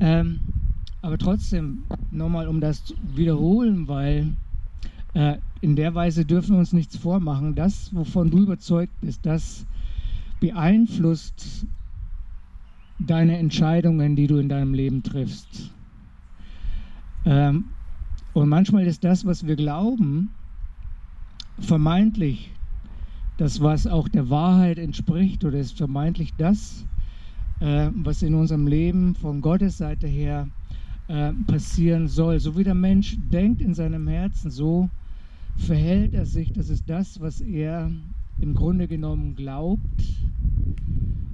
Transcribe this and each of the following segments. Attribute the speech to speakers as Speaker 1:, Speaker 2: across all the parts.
Speaker 1: Ähm, aber trotzdem, nochmal um das zu wiederholen, weil äh, in der Weise dürfen wir uns nichts vormachen. Das, wovon du überzeugt bist, das beeinflusst deine Entscheidungen, die du in deinem Leben triffst. Ähm, und manchmal ist das, was wir glauben, vermeintlich das, was auch der Wahrheit entspricht, oder ist vermeintlich das, äh, was in unserem Leben von Gottes Seite her äh, passieren soll. So wie der Mensch denkt in seinem Herzen, so verhält er sich. Das ist das, was er im Grunde genommen glaubt.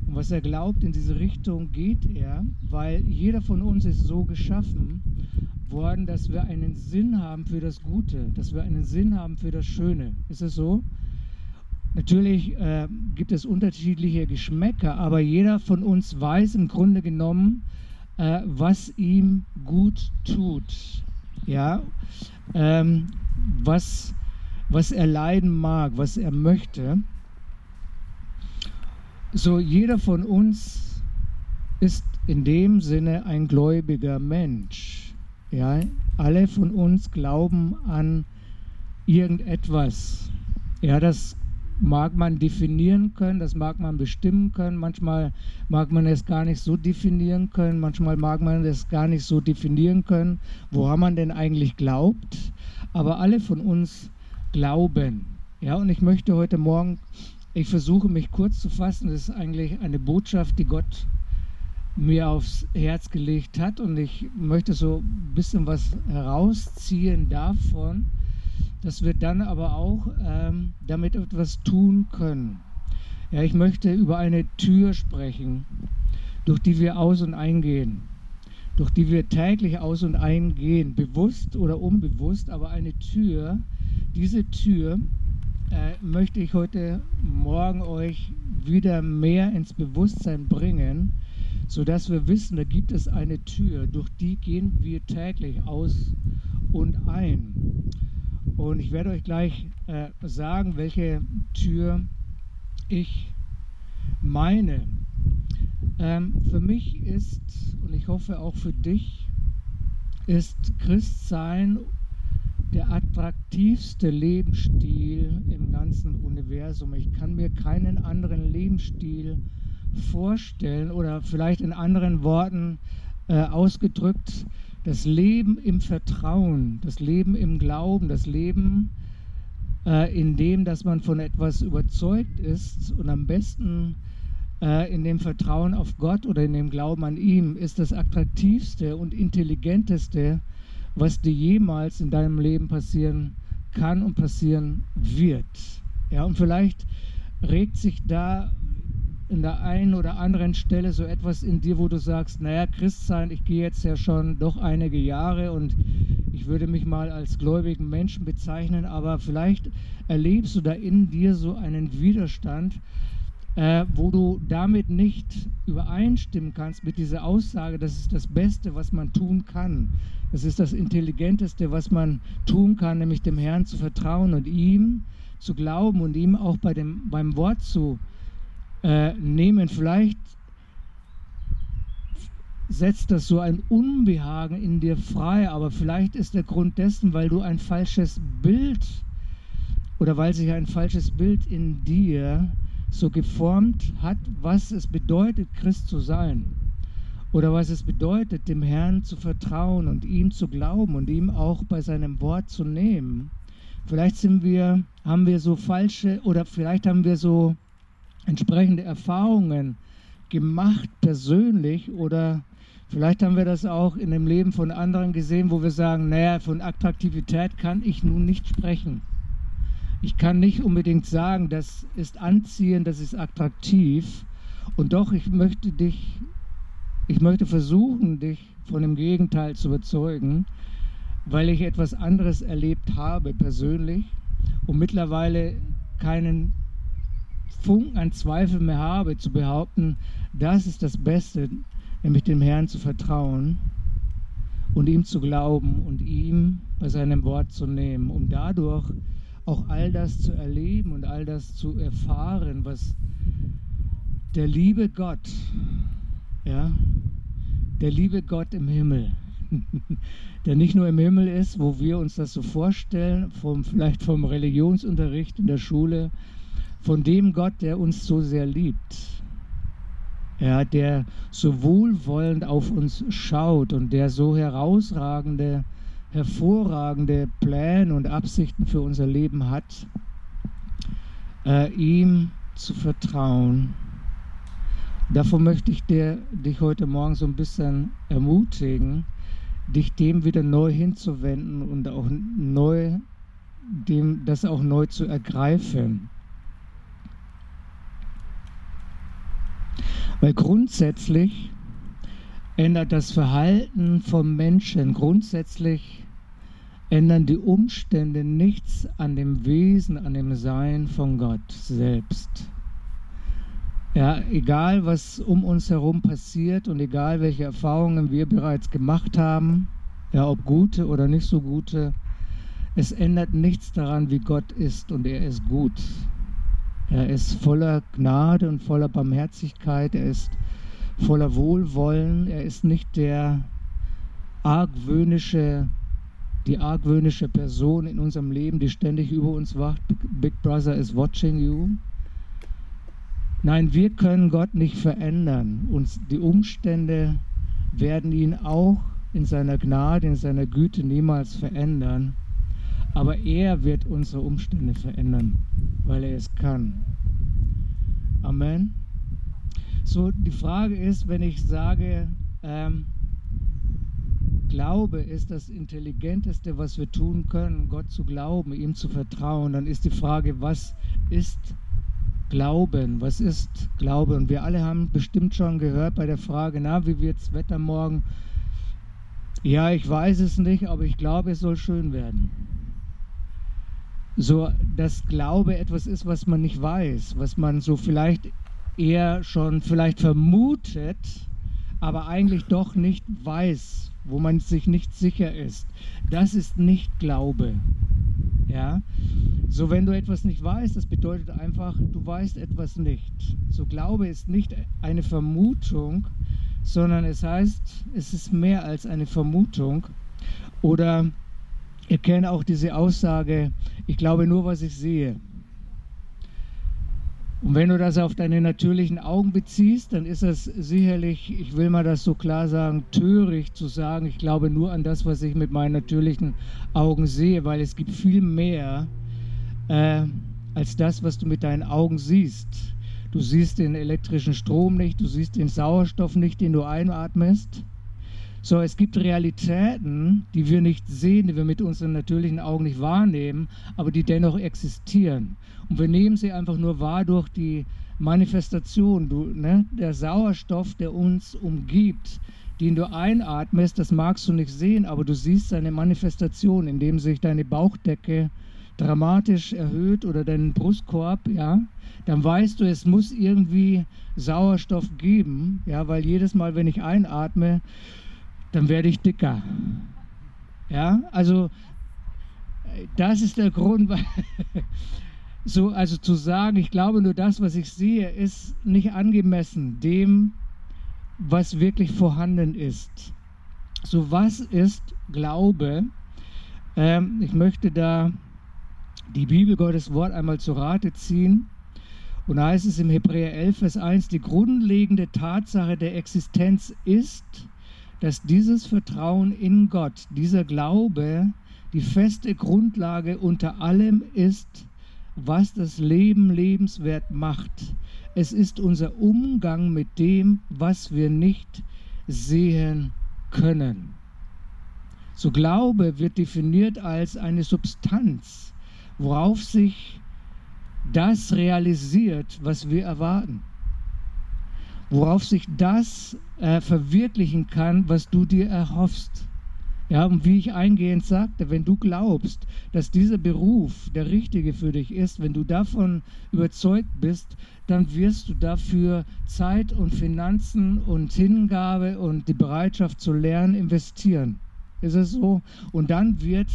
Speaker 1: Und was er glaubt, in diese Richtung geht er, weil jeder von uns ist so geschaffen worden, dass wir einen Sinn haben für das Gute, dass wir einen Sinn haben für das Schöne. Ist es so? Natürlich äh, gibt es unterschiedliche Geschmäcker, aber jeder von uns weiß im Grunde genommen, äh, was ihm gut tut. Ja, ähm, was, was er leiden mag, was er möchte. So, jeder von uns ist in dem Sinne ein gläubiger Mensch. Ja, alle von uns glauben an irgendetwas. Ja, das mag man definieren können, das mag man bestimmen können, manchmal mag man es gar nicht so definieren können, manchmal mag man es gar nicht so definieren können, woran man denn eigentlich glaubt, aber alle von uns glauben. Ja, und ich möchte heute Morgen, ich versuche mich kurz zu fassen, das ist eigentlich eine Botschaft, die Gott mir aufs Herz gelegt hat. Und ich möchte so ein bisschen was herausziehen davon, dass wir dann aber auch ähm, damit etwas tun können. Ja, ich möchte über eine Tür sprechen, durch die wir aus und eingehen, durch die wir täglich aus und eingehen, bewusst oder unbewusst, aber eine Tür, diese Tür äh, möchte ich heute Morgen euch wieder mehr ins Bewusstsein bringen, sodass wir wissen, da gibt es eine Tür, durch die gehen wir täglich aus und ein. Und ich werde euch gleich äh, sagen, welche Tür ich meine. Ähm, für mich ist, und ich hoffe auch für dich, ist Christsein der attraktivste Lebensstil im ganzen Universum. Ich kann mir keinen anderen Lebensstil vorstellen oder vielleicht in anderen Worten äh, ausgedrückt, das Leben im Vertrauen, das Leben im Glauben, das Leben äh, in dem, dass man von etwas überzeugt ist und am besten äh, in dem Vertrauen auf Gott oder in dem Glauben an ihm, ist das attraktivste und intelligenteste, was dir jemals in deinem Leben passieren kann und passieren wird. Ja, und vielleicht regt sich da in der einen oder anderen Stelle so etwas in dir, wo du sagst, naja, Christsein, ich gehe jetzt ja schon doch einige Jahre und ich würde mich mal als gläubigen Menschen bezeichnen, aber vielleicht erlebst du da in dir so einen Widerstand, äh, wo du damit nicht übereinstimmen kannst mit dieser Aussage, das ist das Beste, was man tun kann. Das ist das Intelligenteste, was man tun kann, nämlich dem Herrn zu vertrauen und ihm zu glauben und ihm auch bei dem, beim Wort zu äh, nehmen. Vielleicht setzt das so ein Unbehagen in dir frei, aber vielleicht ist der Grund dessen, weil du ein falsches Bild oder weil sich ein falsches Bild in dir so geformt hat, was es bedeutet, Christ zu sein. Oder was es bedeutet, dem Herrn zu vertrauen und ihm zu glauben und ihm auch bei seinem Wort zu nehmen. Vielleicht sind wir, haben wir so falsche oder vielleicht haben wir so entsprechende Erfahrungen gemacht persönlich oder vielleicht haben wir das auch in dem Leben von anderen gesehen, wo wir sagen, naja, von Attraktivität kann ich nun nicht sprechen. Ich kann nicht unbedingt sagen, das ist anziehend, das ist attraktiv und doch ich möchte dich, ich möchte versuchen, dich von dem Gegenteil zu überzeugen, weil ich etwas anderes erlebt habe persönlich und mittlerweile keinen Funken an Zweifel mehr habe, zu behaupten, das ist das Beste, nämlich dem Herrn zu vertrauen und ihm zu glauben und ihm bei seinem Wort zu nehmen, um dadurch auch all das zu erleben und all das zu erfahren, was der liebe Gott, ja, der liebe Gott im Himmel, der nicht nur im Himmel ist, wo wir uns das so vorstellen, vom, vielleicht vom Religionsunterricht in der Schule, von dem Gott, der uns so sehr liebt, ja, der so wohlwollend auf uns schaut und der so herausragende, hervorragende Pläne und Absichten für unser Leben hat, äh, ihm zu vertrauen. Davon möchte ich dir, dich heute Morgen so ein bisschen ermutigen, dich dem wieder neu hinzuwenden und auch neu, dem, das auch neu zu ergreifen. Weil grundsätzlich ändert das Verhalten vom Menschen, grundsätzlich ändern die Umstände nichts an dem Wesen, an dem Sein von Gott selbst. Ja, egal was um uns herum passiert und egal welche Erfahrungen wir bereits gemacht haben, ja, ob gute oder nicht so gute, es ändert nichts daran, wie Gott ist und er ist gut. Er ist voller Gnade und voller Barmherzigkeit. Er ist voller Wohlwollen. Er ist nicht der argwöhnische, die argwöhnische Person in unserem Leben, die ständig über uns wacht. Big Brother is watching you. Nein, wir können Gott nicht verändern. Uns die Umstände werden ihn auch in seiner Gnade, in seiner Güte niemals verändern. Aber er wird unsere Umstände verändern, weil er es kann. Amen. So, die Frage ist, wenn ich sage, ähm, Glaube ist das Intelligenteste, was wir tun können, Gott zu glauben, ihm zu vertrauen, dann ist die Frage, was ist Glauben? Was ist Glaube? Und wir alle haben bestimmt schon gehört bei der Frage, na, wie wird das Wetter morgen? Ja, ich weiß es nicht, aber ich glaube, es soll schön werden so dass Glaube etwas ist, was man nicht weiß, was man so vielleicht eher schon vielleicht vermutet, aber eigentlich doch nicht weiß, wo man sich nicht sicher ist. Das ist nicht Glaube. Ja? So wenn du etwas nicht weißt, das bedeutet einfach, du weißt etwas nicht. So Glaube ist nicht eine Vermutung, sondern es heißt, es ist mehr als eine Vermutung oder Ihr kennt auch diese Aussage, ich glaube nur, was ich sehe. Und wenn du das auf deine natürlichen Augen beziehst, dann ist das sicherlich, ich will mal das so klar sagen, töricht zu sagen, ich glaube nur an das, was ich mit meinen natürlichen Augen sehe, weil es gibt viel mehr äh, als das, was du mit deinen Augen siehst. Du siehst den elektrischen Strom nicht, du siehst den Sauerstoff nicht, den du einatmest. So, es gibt Realitäten, die wir nicht sehen, die wir mit unseren natürlichen Augen nicht wahrnehmen, aber die dennoch existieren. Und wir nehmen sie einfach nur wahr durch die Manifestation. Du, ne? Der Sauerstoff, der uns umgibt, den du einatmest, das magst du nicht sehen, aber du siehst seine Manifestation, indem sich deine Bauchdecke dramatisch erhöht oder deinen Brustkorb, ja, dann weißt du, es muss irgendwie Sauerstoff geben, ja, weil jedes Mal, wenn ich einatme, dann werde ich dicker. Ja, also das ist der Grund, so, also zu sagen, ich glaube nur das, was ich sehe, ist nicht angemessen dem, was wirklich vorhanden ist. So, was ist Glaube? Ähm, ich möchte da die Bibel Gottes Wort einmal zu Rate ziehen. Und da heißt es im Hebräer 11, Vers 1, die grundlegende Tatsache der Existenz ist, dass dieses Vertrauen in Gott, dieser Glaube, die feste Grundlage unter allem ist, was das Leben lebenswert macht. Es ist unser Umgang mit dem, was wir nicht sehen können. So Glaube wird definiert als eine Substanz, worauf sich das realisiert, was wir erwarten worauf sich das äh, verwirklichen kann, was du dir erhoffst. Ja, und wie ich eingehend sagte, wenn du glaubst, dass dieser Beruf der richtige für dich ist, wenn du davon überzeugt bist, dann wirst du dafür Zeit und Finanzen und Hingabe und die Bereitschaft zu lernen investieren. Ist es so? Und dann wird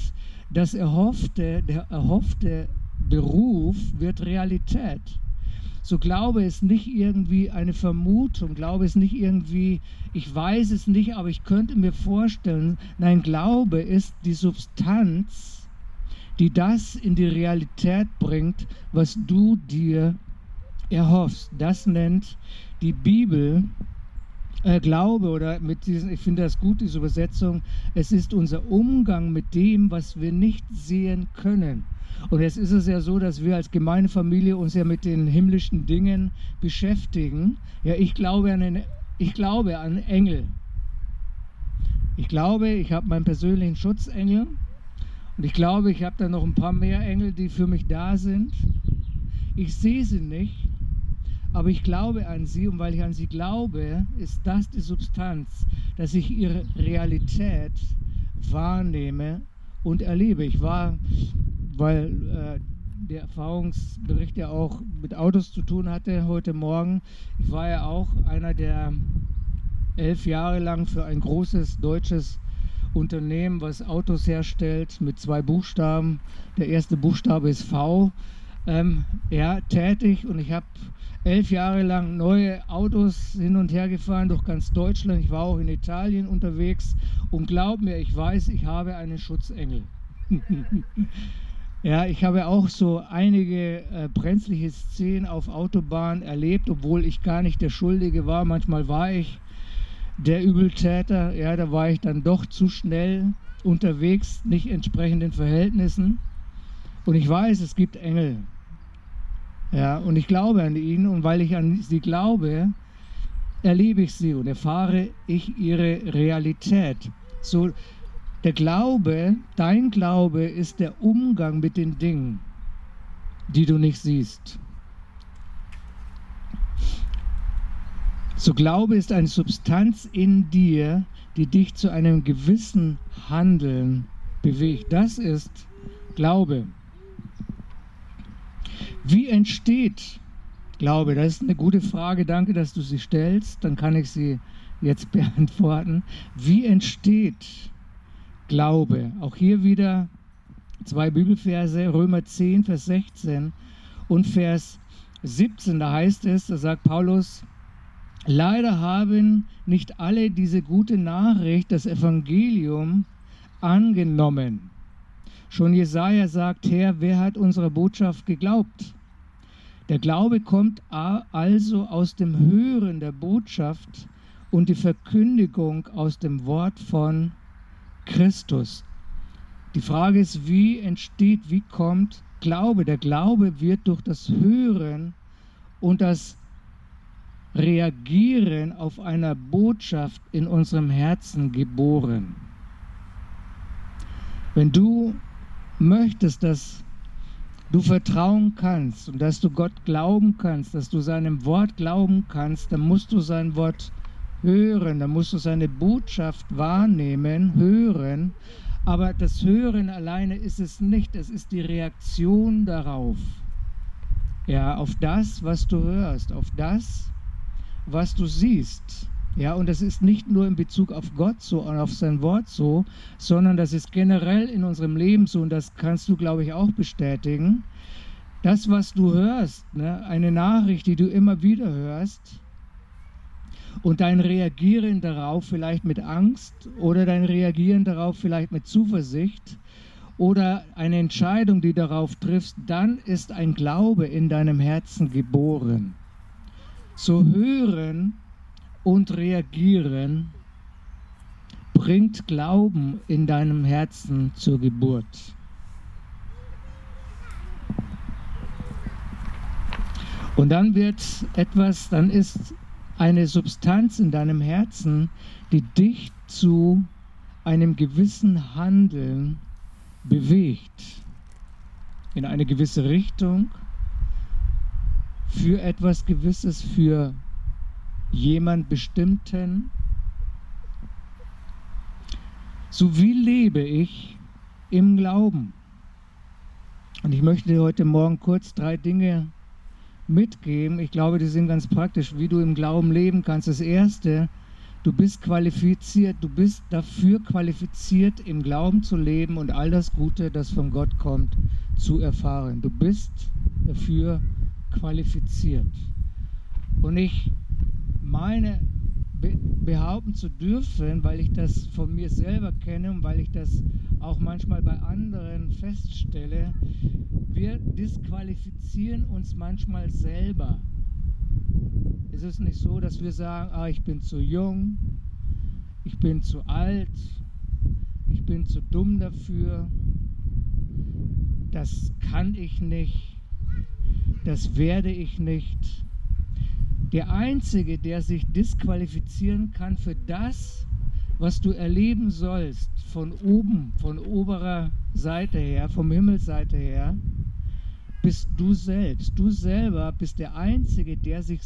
Speaker 1: das erhoffte, der erhoffte Beruf wird Realität. So Glaube ist nicht irgendwie eine Vermutung, Glaube ist nicht irgendwie, ich weiß es nicht, aber ich könnte mir vorstellen, nein, Glaube ist die Substanz, die das in die Realität bringt, was du dir erhoffst. Das nennt die Bibel äh, Glaube oder mit diesen, ich finde das gut, diese Übersetzung, es ist unser Umgang mit dem, was wir nicht sehen können. Und jetzt ist es ja so, dass wir als Gemeindefamilie uns ja mit den himmlischen Dingen beschäftigen. Ja, ich glaube an, einen, ich glaube an Engel. Ich glaube, ich habe meinen persönlichen Schutzengel. Und ich glaube, ich habe da noch ein paar mehr Engel, die für mich da sind. Ich sehe sie nicht, aber ich glaube an sie und weil ich an sie glaube, ist das die Substanz, dass ich ihre Realität wahrnehme und erlebe. Ich war weil äh, der Erfahrungsbericht ja auch mit Autos zu tun hatte heute Morgen. Ich war ja auch einer, der elf Jahre lang für ein großes deutsches Unternehmen, was Autos herstellt, mit zwei Buchstaben. Der erste Buchstabe ist V. Ähm, ja, tätig und ich habe elf Jahre lang neue Autos hin und her gefahren durch ganz Deutschland. Ich war auch in Italien unterwegs und glaub mir, ich weiß, ich habe einen Schutzengel. Ja, ich habe auch so einige äh, brenzliche Szenen auf Autobahn erlebt, obwohl ich gar nicht der Schuldige war. Manchmal war ich der Übeltäter. Ja, da war ich dann doch zu schnell unterwegs, nicht entsprechend den Verhältnissen. Und ich weiß, es gibt Engel. Ja, und ich glaube an ihn. Und weil ich an sie glaube, erlebe ich sie und erfahre ich ihre Realität. So, der Glaube, dein Glaube ist der Umgang mit den Dingen, die du nicht siehst. So Glaube ist eine Substanz in dir, die dich zu einem gewissen Handeln bewegt. Das ist Glaube. Wie entsteht Glaube? Das ist eine gute Frage. Danke, dass du sie stellst. Dann kann ich sie jetzt beantworten. Wie entsteht Glaube? Auch hier wieder zwei Bibelverse, Römer 10, Vers 16 und Vers 17. Da heißt es, da sagt Paulus, leider haben nicht alle diese gute Nachricht, das Evangelium, angenommen. Schon Jesaja sagt, Herr, wer hat unserer Botschaft geglaubt? Der Glaube kommt also aus dem Hören der Botschaft und die Verkündigung aus dem Wort von Christus. Die Frage ist, wie entsteht, wie kommt Glaube? Der Glaube wird durch das Hören und das Reagieren auf einer Botschaft in unserem Herzen geboren. Wenn du möchtest, dass du vertrauen kannst und dass du Gott glauben kannst, dass du seinem Wort glauben kannst, dann musst du sein Wort hören, da musst du seine Botschaft wahrnehmen, hören. Aber das Hören alleine ist es nicht, es ist die Reaktion darauf. Ja, auf das, was du hörst, auf das, was du siehst. Ja, und das ist nicht nur in Bezug auf Gott so und auf sein Wort so, sondern das ist generell in unserem Leben so und das kannst du, glaube ich, auch bestätigen. Das, was du hörst, ne, eine Nachricht, die du immer wieder hörst, und dein Reagieren darauf vielleicht mit Angst oder dein Reagieren darauf vielleicht mit Zuversicht oder eine Entscheidung, die darauf triffst, dann ist ein Glaube in deinem Herzen geboren. So hören und reagieren bringt Glauben in deinem Herzen zur Geburt. Und dann wird etwas, dann ist eine Substanz in deinem Herzen, die dich zu einem gewissen Handeln bewegt, in eine gewisse Richtung, für etwas Gewisses, für jemand Bestimmten. So wie lebe ich im Glauben? Und ich möchte heute Morgen kurz drei Dinge mitgeben. Ich glaube, die sind ganz praktisch, wie du im Glauben leben kannst. Das Erste, du bist qualifiziert, du bist dafür qualifiziert, im Glauben zu leben und all das Gute, das von Gott kommt, zu erfahren. Du bist dafür qualifiziert. Und ich meine behaupten zu dürfen, weil ich das von mir selber kenne und weil ich das auch manchmal bei anderen feststelle, wir disqualifizieren uns manchmal selber. Es ist nicht so, dass wir sagen, ah, ich bin zu jung, ich bin zu alt, ich bin zu dumm dafür, das kann ich nicht, das werde ich nicht. Der Einzige, der sich disqualifizieren kann für das, was du erleben sollst, von oben, von oberer Seite her, vom Himmelsseite her, bist du selbst. Du selber bist der Einzige, der sich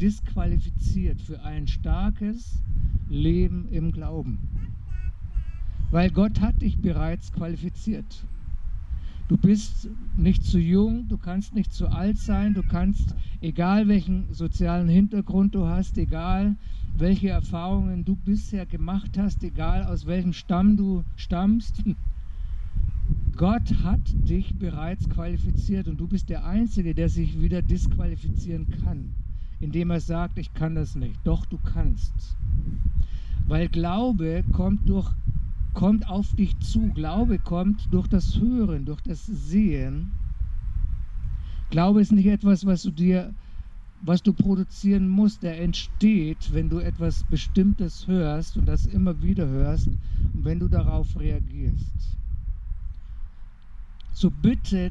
Speaker 1: disqualifiziert für ein starkes Leben im Glauben. Weil Gott hat dich bereits qualifiziert. Du bist nicht zu jung, du kannst nicht zu alt sein, du kannst, egal welchen sozialen Hintergrund du hast, egal welche Erfahrungen du bisher gemacht hast, egal aus welchem Stamm du stammst, Gott hat dich bereits qualifiziert und du bist der Einzige, der sich wieder disqualifizieren kann, indem er sagt, ich kann das nicht. Doch, du kannst. Weil Glaube kommt durch kommt auf dich zu. Glaube kommt durch das Hören, durch das Sehen. Glaube ist nicht etwas, was du dir, was du produzieren musst. Er entsteht, wenn du etwas Bestimmtes hörst und das immer wieder hörst und wenn du darauf reagierst. So bitte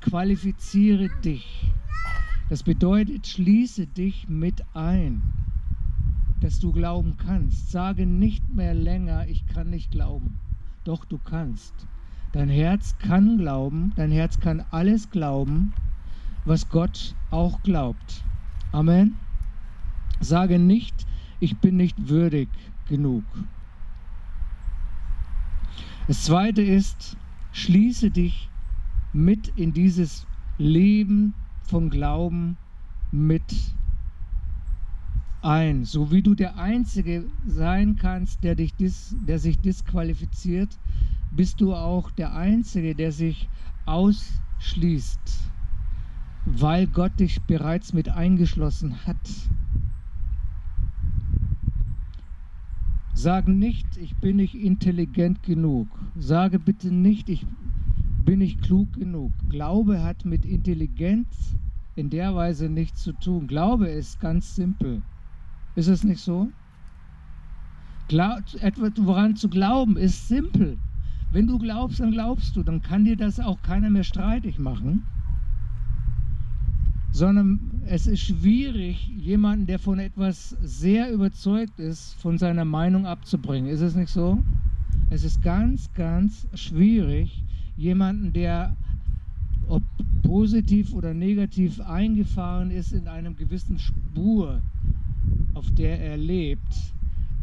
Speaker 1: qualifiziere dich. Das bedeutet, schließe dich mit ein dass du glauben kannst. Sage nicht mehr länger, ich kann nicht glauben. Doch du kannst. Dein Herz kann glauben, dein Herz kann alles glauben, was Gott auch glaubt. Amen. Sage nicht, ich bin nicht würdig genug. Das zweite ist, schließe dich mit in dieses Leben von Glauben mit ein, so wie du der Einzige sein kannst, der, dich dis, der sich disqualifiziert, bist du auch der Einzige, der sich ausschließt, weil Gott dich bereits mit eingeschlossen hat. Sag nicht, ich bin nicht intelligent genug. Sage bitte nicht, ich bin nicht klug genug. Glaube hat mit Intelligenz in der Weise nichts zu tun. Glaube ist ganz simpel. Ist es nicht so? Glaub, etwas, woran zu glauben, ist simpel. Wenn du glaubst, dann glaubst du. Dann kann dir das auch keiner mehr streitig machen. Sondern es ist schwierig, jemanden, der von etwas sehr überzeugt ist, von seiner Meinung abzubringen. Ist es nicht so? Es ist ganz, ganz schwierig, jemanden, der ob positiv oder negativ eingefahren ist in einem gewissen Spur, auf der er lebt,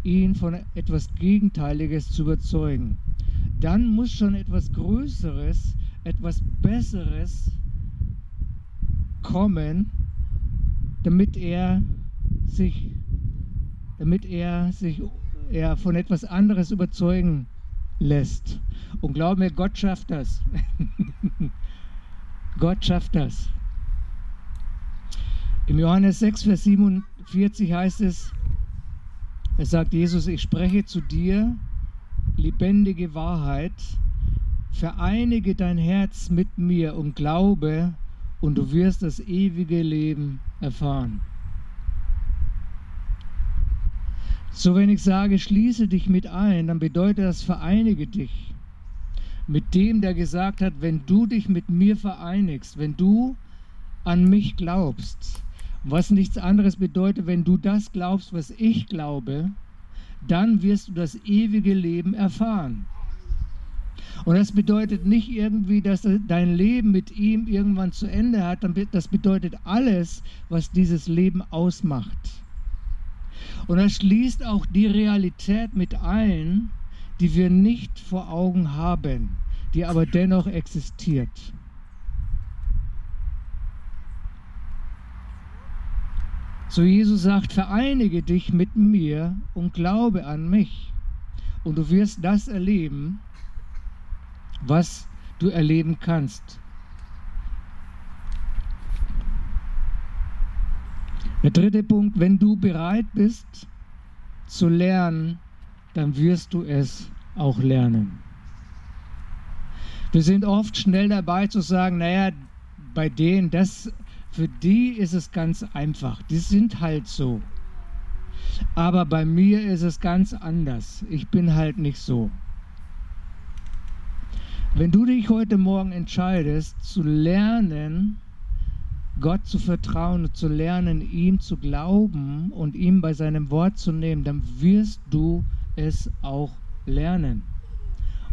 Speaker 1: ihn von etwas Gegenteiliges zu überzeugen. Dann muss schon etwas Größeres, etwas Besseres kommen, damit er sich, damit er sich er von etwas anderes überzeugen lässt. Und glaub mir, Gott schafft das. Gott schafft das. Im Johannes 6, Vers 47 heißt es, es sagt Jesus, ich spreche zu dir lebendige Wahrheit, vereinige dein Herz mit mir und glaube, und du wirst das ewige Leben erfahren. So wenn ich sage, schließe dich mit ein, dann bedeutet das, vereinige dich mit dem, der gesagt hat, wenn du dich mit mir vereinigst, wenn du an mich glaubst, was nichts anderes bedeutet, wenn du das glaubst, was ich glaube, dann wirst du das ewige Leben erfahren. Und das bedeutet nicht irgendwie, dass dein Leben mit ihm irgendwann zu Ende hat. Das bedeutet alles, was dieses Leben ausmacht. Und das schließt auch die Realität mit ein, die wir nicht vor Augen haben, die aber dennoch existiert. So Jesus sagt, vereinige dich mit mir und glaube an mich. Und du wirst das erleben, was du erleben kannst. Der dritte Punkt, wenn du bereit bist zu lernen, dann wirst du es auch lernen. Wir sind oft schnell dabei zu sagen, naja, bei denen, das, für die ist es ganz einfach. Die sind halt so. Aber bei mir ist es ganz anders. Ich bin halt nicht so. Wenn du dich heute Morgen entscheidest, zu lernen, Gott zu vertrauen, zu lernen, ihm zu glauben und ihm bei seinem Wort zu nehmen, dann wirst du es auch lernen.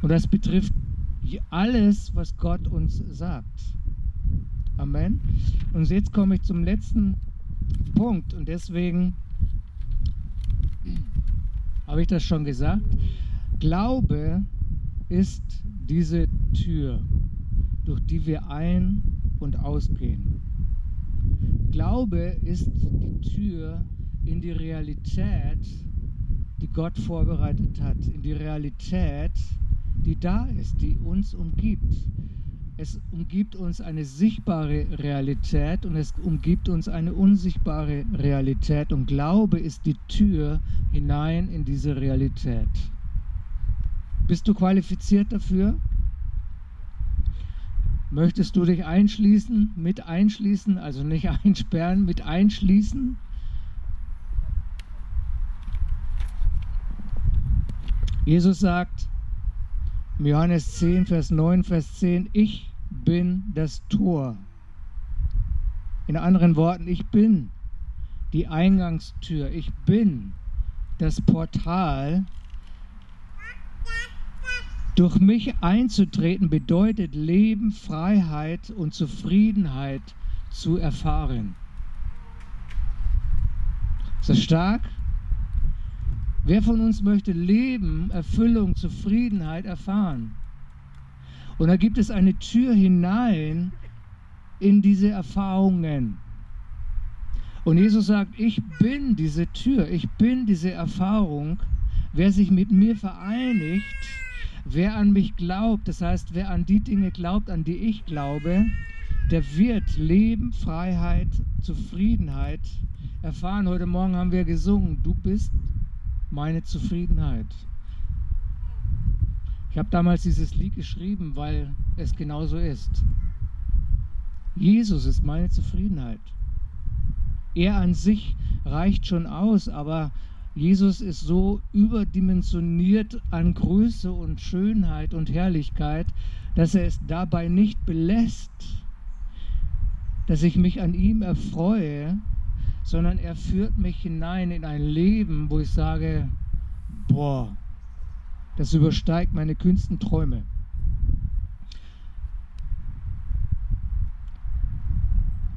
Speaker 1: Und das betrifft alles, was Gott uns sagt. Amen. Und jetzt komme ich zum letzten Punkt und deswegen habe ich das schon gesagt. Glaube ist diese Tür, durch die wir ein- und ausgehen. Glaube ist die Tür in die Realität, die Gott vorbereitet hat, in die Realität, die da ist, die uns umgibt. Es umgibt uns eine sichtbare Realität und es umgibt uns eine unsichtbare Realität. Und Glaube ist die Tür hinein in diese Realität. Bist du qualifiziert dafür? Möchtest du dich einschließen, mit einschließen, also nicht einsperren, mit einschließen? Jesus sagt Johannes 10, Vers 9, Vers 10, ich bin das Tor. In anderen Worten, ich bin die Eingangstür, ich bin das Portal, durch mich einzutreten bedeutet Leben, Freiheit und Zufriedenheit zu erfahren. Ist das stark? Wer von uns möchte Leben, Erfüllung, Zufriedenheit erfahren? Und da gibt es eine Tür hinein in diese Erfahrungen. Und Jesus sagt, ich bin diese Tür, ich bin diese Erfahrung. Wer sich mit mir vereinigt, Wer an mich glaubt, das heißt, wer an die Dinge glaubt, an die ich glaube, der wird Leben, Freiheit, Zufriedenheit erfahren. Heute Morgen haben wir gesungen, du bist meine Zufriedenheit. Ich habe damals dieses Lied geschrieben, weil es genauso ist. Jesus ist meine Zufriedenheit. Er an sich reicht schon aus, aber Jesus ist so überdimensioniert an Größe und Schönheit und Herrlichkeit, dass er es dabei nicht belässt, dass ich mich an ihm erfreue, sondern er führt mich hinein in ein Leben, wo ich sage, boah, das übersteigt meine kühnsten Träume.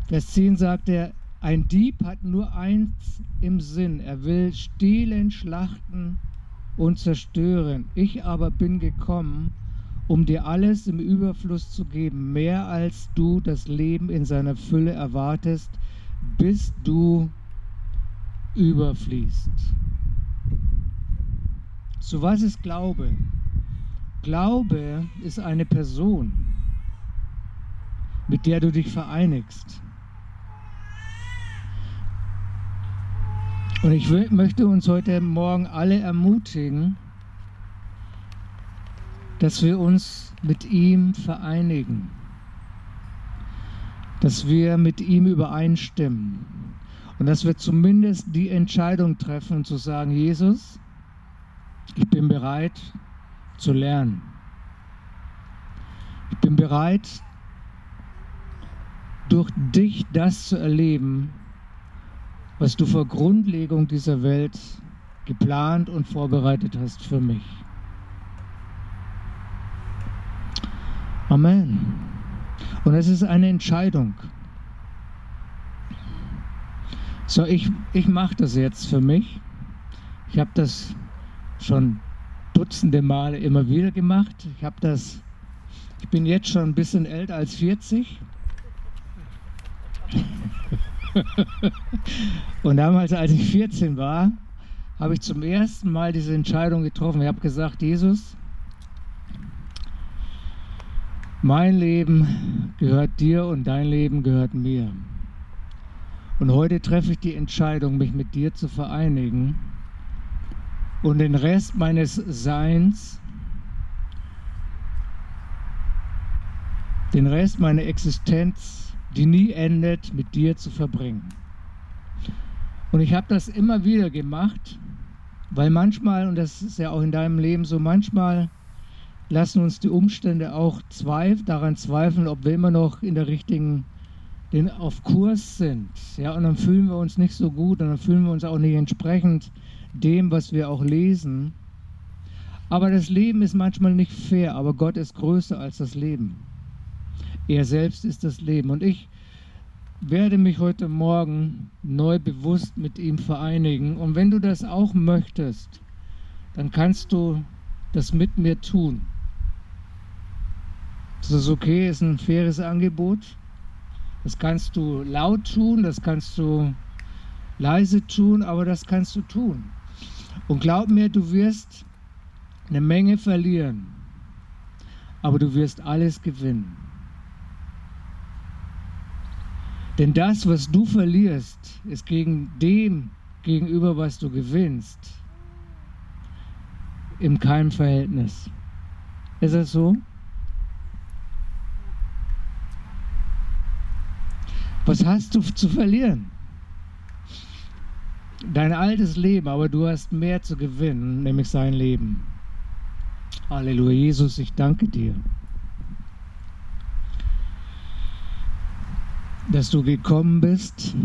Speaker 1: Vers 10 sagt er, ein Dieb hat nur eins im Sinn, er will stehlen, schlachten und zerstören. Ich aber bin gekommen, um dir alles im Überfluss zu geben, mehr als du das Leben in seiner Fülle erwartest, bis du überfließt. So was ist Glaube? Glaube ist eine Person, mit der du dich vereinigst. Und ich möchte uns heute Morgen alle ermutigen, dass wir uns mit ihm vereinigen, dass wir mit ihm übereinstimmen und dass wir zumindest die Entscheidung treffen, zu sagen, Jesus, ich bin bereit zu lernen. Ich bin bereit, durch dich das zu erleben, was du vor Grundlegung dieser Welt geplant und vorbereitet hast für mich. Amen. Und es ist eine Entscheidung. So, ich, ich mache das jetzt für mich. Ich habe das schon dutzende Male immer wieder gemacht. Ich habe das, ich bin jetzt schon ein bisschen älter als 40. und damals, als ich 14 war, habe ich zum ersten Mal diese Entscheidung getroffen. Ich habe gesagt, Jesus, mein Leben gehört dir und dein Leben gehört mir. Und heute treffe ich die Entscheidung, mich mit dir zu vereinigen und den Rest meines Seins, den Rest meiner Existenz, die nie endet, mit dir zu verbringen. Und ich habe das immer wieder gemacht, weil manchmal, und das ist ja auch in deinem Leben so, manchmal lassen uns die Umstände auch zweif daran zweifeln, ob wir immer noch in der richtigen den auf Kurs sind. Ja, und dann fühlen wir uns nicht so gut und dann fühlen wir uns auch nicht entsprechend dem, was wir auch lesen. Aber das Leben ist manchmal nicht fair, aber Gott ist größer als das Leben. Er selbst ist das Leben. Und ich werde mich heute Morgen neu bewusst mit ihm vereinigen. Und wenn du das auch möchtest, dann kannst du das mit mir tun. Das ist okay, ist ein faires Angebot. Das kannst du laut tun, das kannst du leise tun, aber das kannst du tun. Und glaub mir, du wirst eine Menge verlieren, aber du wirst alles gewinnen. Denn das, was du verlierst, ist gegen dem gegenüber, was du gewinnst, im keinem Verhältnis. Ist das so? Was hast du zu verlieren? Dein altes Leben, aber du hast mehr zu gewinnen, nämlich sein Leben. Halleluja, Jesus, ich danke dir, dass du gekommen bist,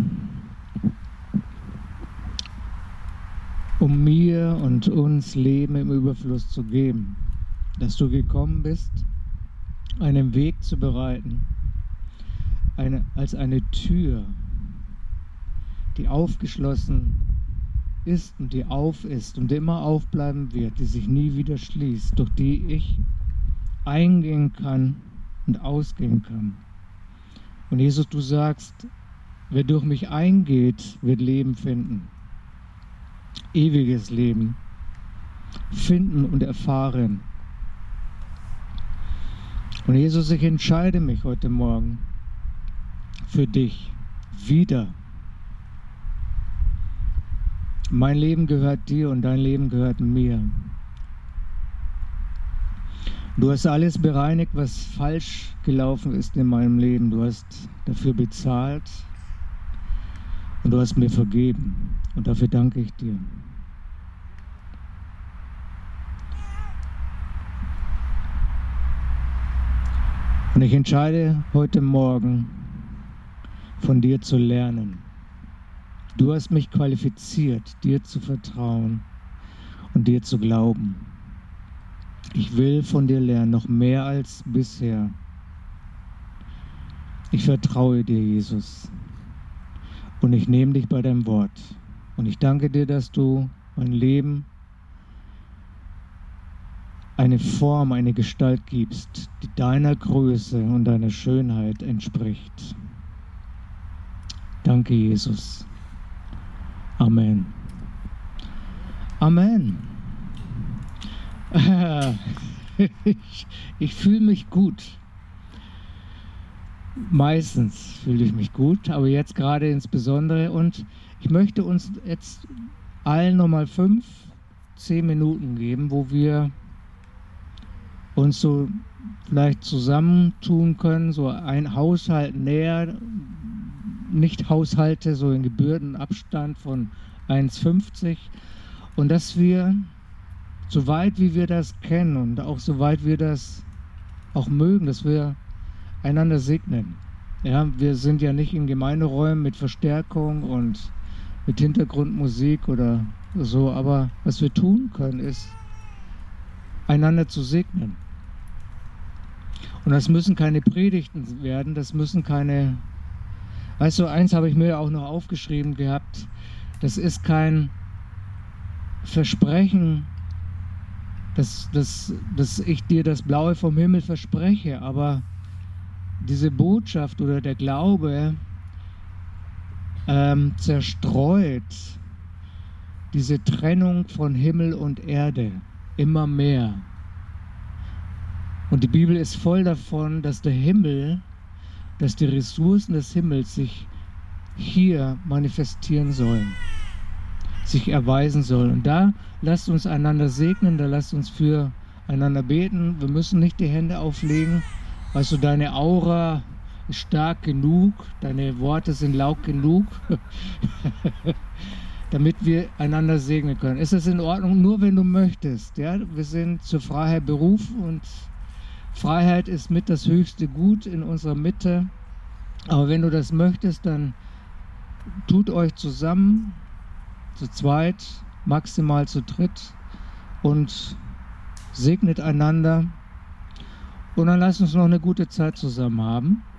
Speaker 1: um mir und uns Leben im Überfluss zu geben. Dass du gekommen bist, einen Weg zu bereiten eine, als eine Tür, die aufgeschlossen ist und die auf ist und immer aufbleiben wird, die sich nie wieder schließt, durch die ich eingehen kann und ausgehen kann. Und Jesus, du sagst, wer durch mich eingeht, wird Leben finden. Ewiges Leben finden und erfahren. Und Jesus, ich entscheide mich heute Morgen für dich wieder. Mein Leben gehört dir und dein Leben gehört mir. Du hast alles bereinigt, was falsch gelaufen ist in meinem Leben. Du hast dafür bezahlt und du hast mir vergeben. Und dafür danke ich dir. Und ich entscheide heute Morgen, von dir zu lernen. Du hast mich qualifiziert, dir zu vertrauen und dir zu glauben. Ich will von dir lernen, noch mehr als bisher. Ich vertraue dir, Jesus. Und ich nehme dich bei deinem Wort. Und ich danke dir, dass du mein Leben eine Form, eine Gestalt gibst, die deiner Größe und deiner Schönheit entspricht. Danke, Jesus. Amen. Amen. Ich, ich fühle mich gut. Meistens fühle ich mich gut, aber jetzt gerade insbesondere. Und ich möchte uns jetzt allen nochmal fünf, zehn Minuten geben, wo wir uns so vielleicht zusammentun können, so ein Haushalt näher, nicht Haushalte, so in Gebührenabstand von 1,50 und dass wir, soweit wie wir das kennen und auch soweit wir das auch mögen, dass wir einander segnen. Ja, wir sind ja nicht in Gemeinderäumen mit Verstärkung und mit Hintergrundmusik oder so, aber was wir tun können, ist einander zu segnen. Und das müssen keine Predigten werden, das müssen keine Weißt du, eins habe ich mir auch noch aufgeschrieben gehabt. Das ist kein Versprechen, dass, dass, dass ich dir das Blaue vom Himmel verspreche, aber diese Botschaft oder der Glaube ähm, zerstreut diese Trennung von Himmel und Erde immer mehr. Und die Bibel ist voll davon, dass der Himmel dass die Ressourcen des Himmels sich hier manifestieren sollen, sich erweisen sollen. Und da lasst uns einander segnen, da lasst uns für einander beten. Wir müssen nicht die Hände auflegen. Weißt du, deine Aura ist stark genug, deine Worte sind laut genug, damit wir einander segnen können. Ist es in Ordnung? Nur wenn du möchtest. Ja? Wir sind zur Freiheit berufen und Freiheit ist mit das höchste Gut in unserer Mitte. Aber wenn du das möchtest, dann tut euch zusammen, zu zweit, maximal zu dritt und segnet einander. Und dann lasst uns noch eine gute Zeit zusammen haben.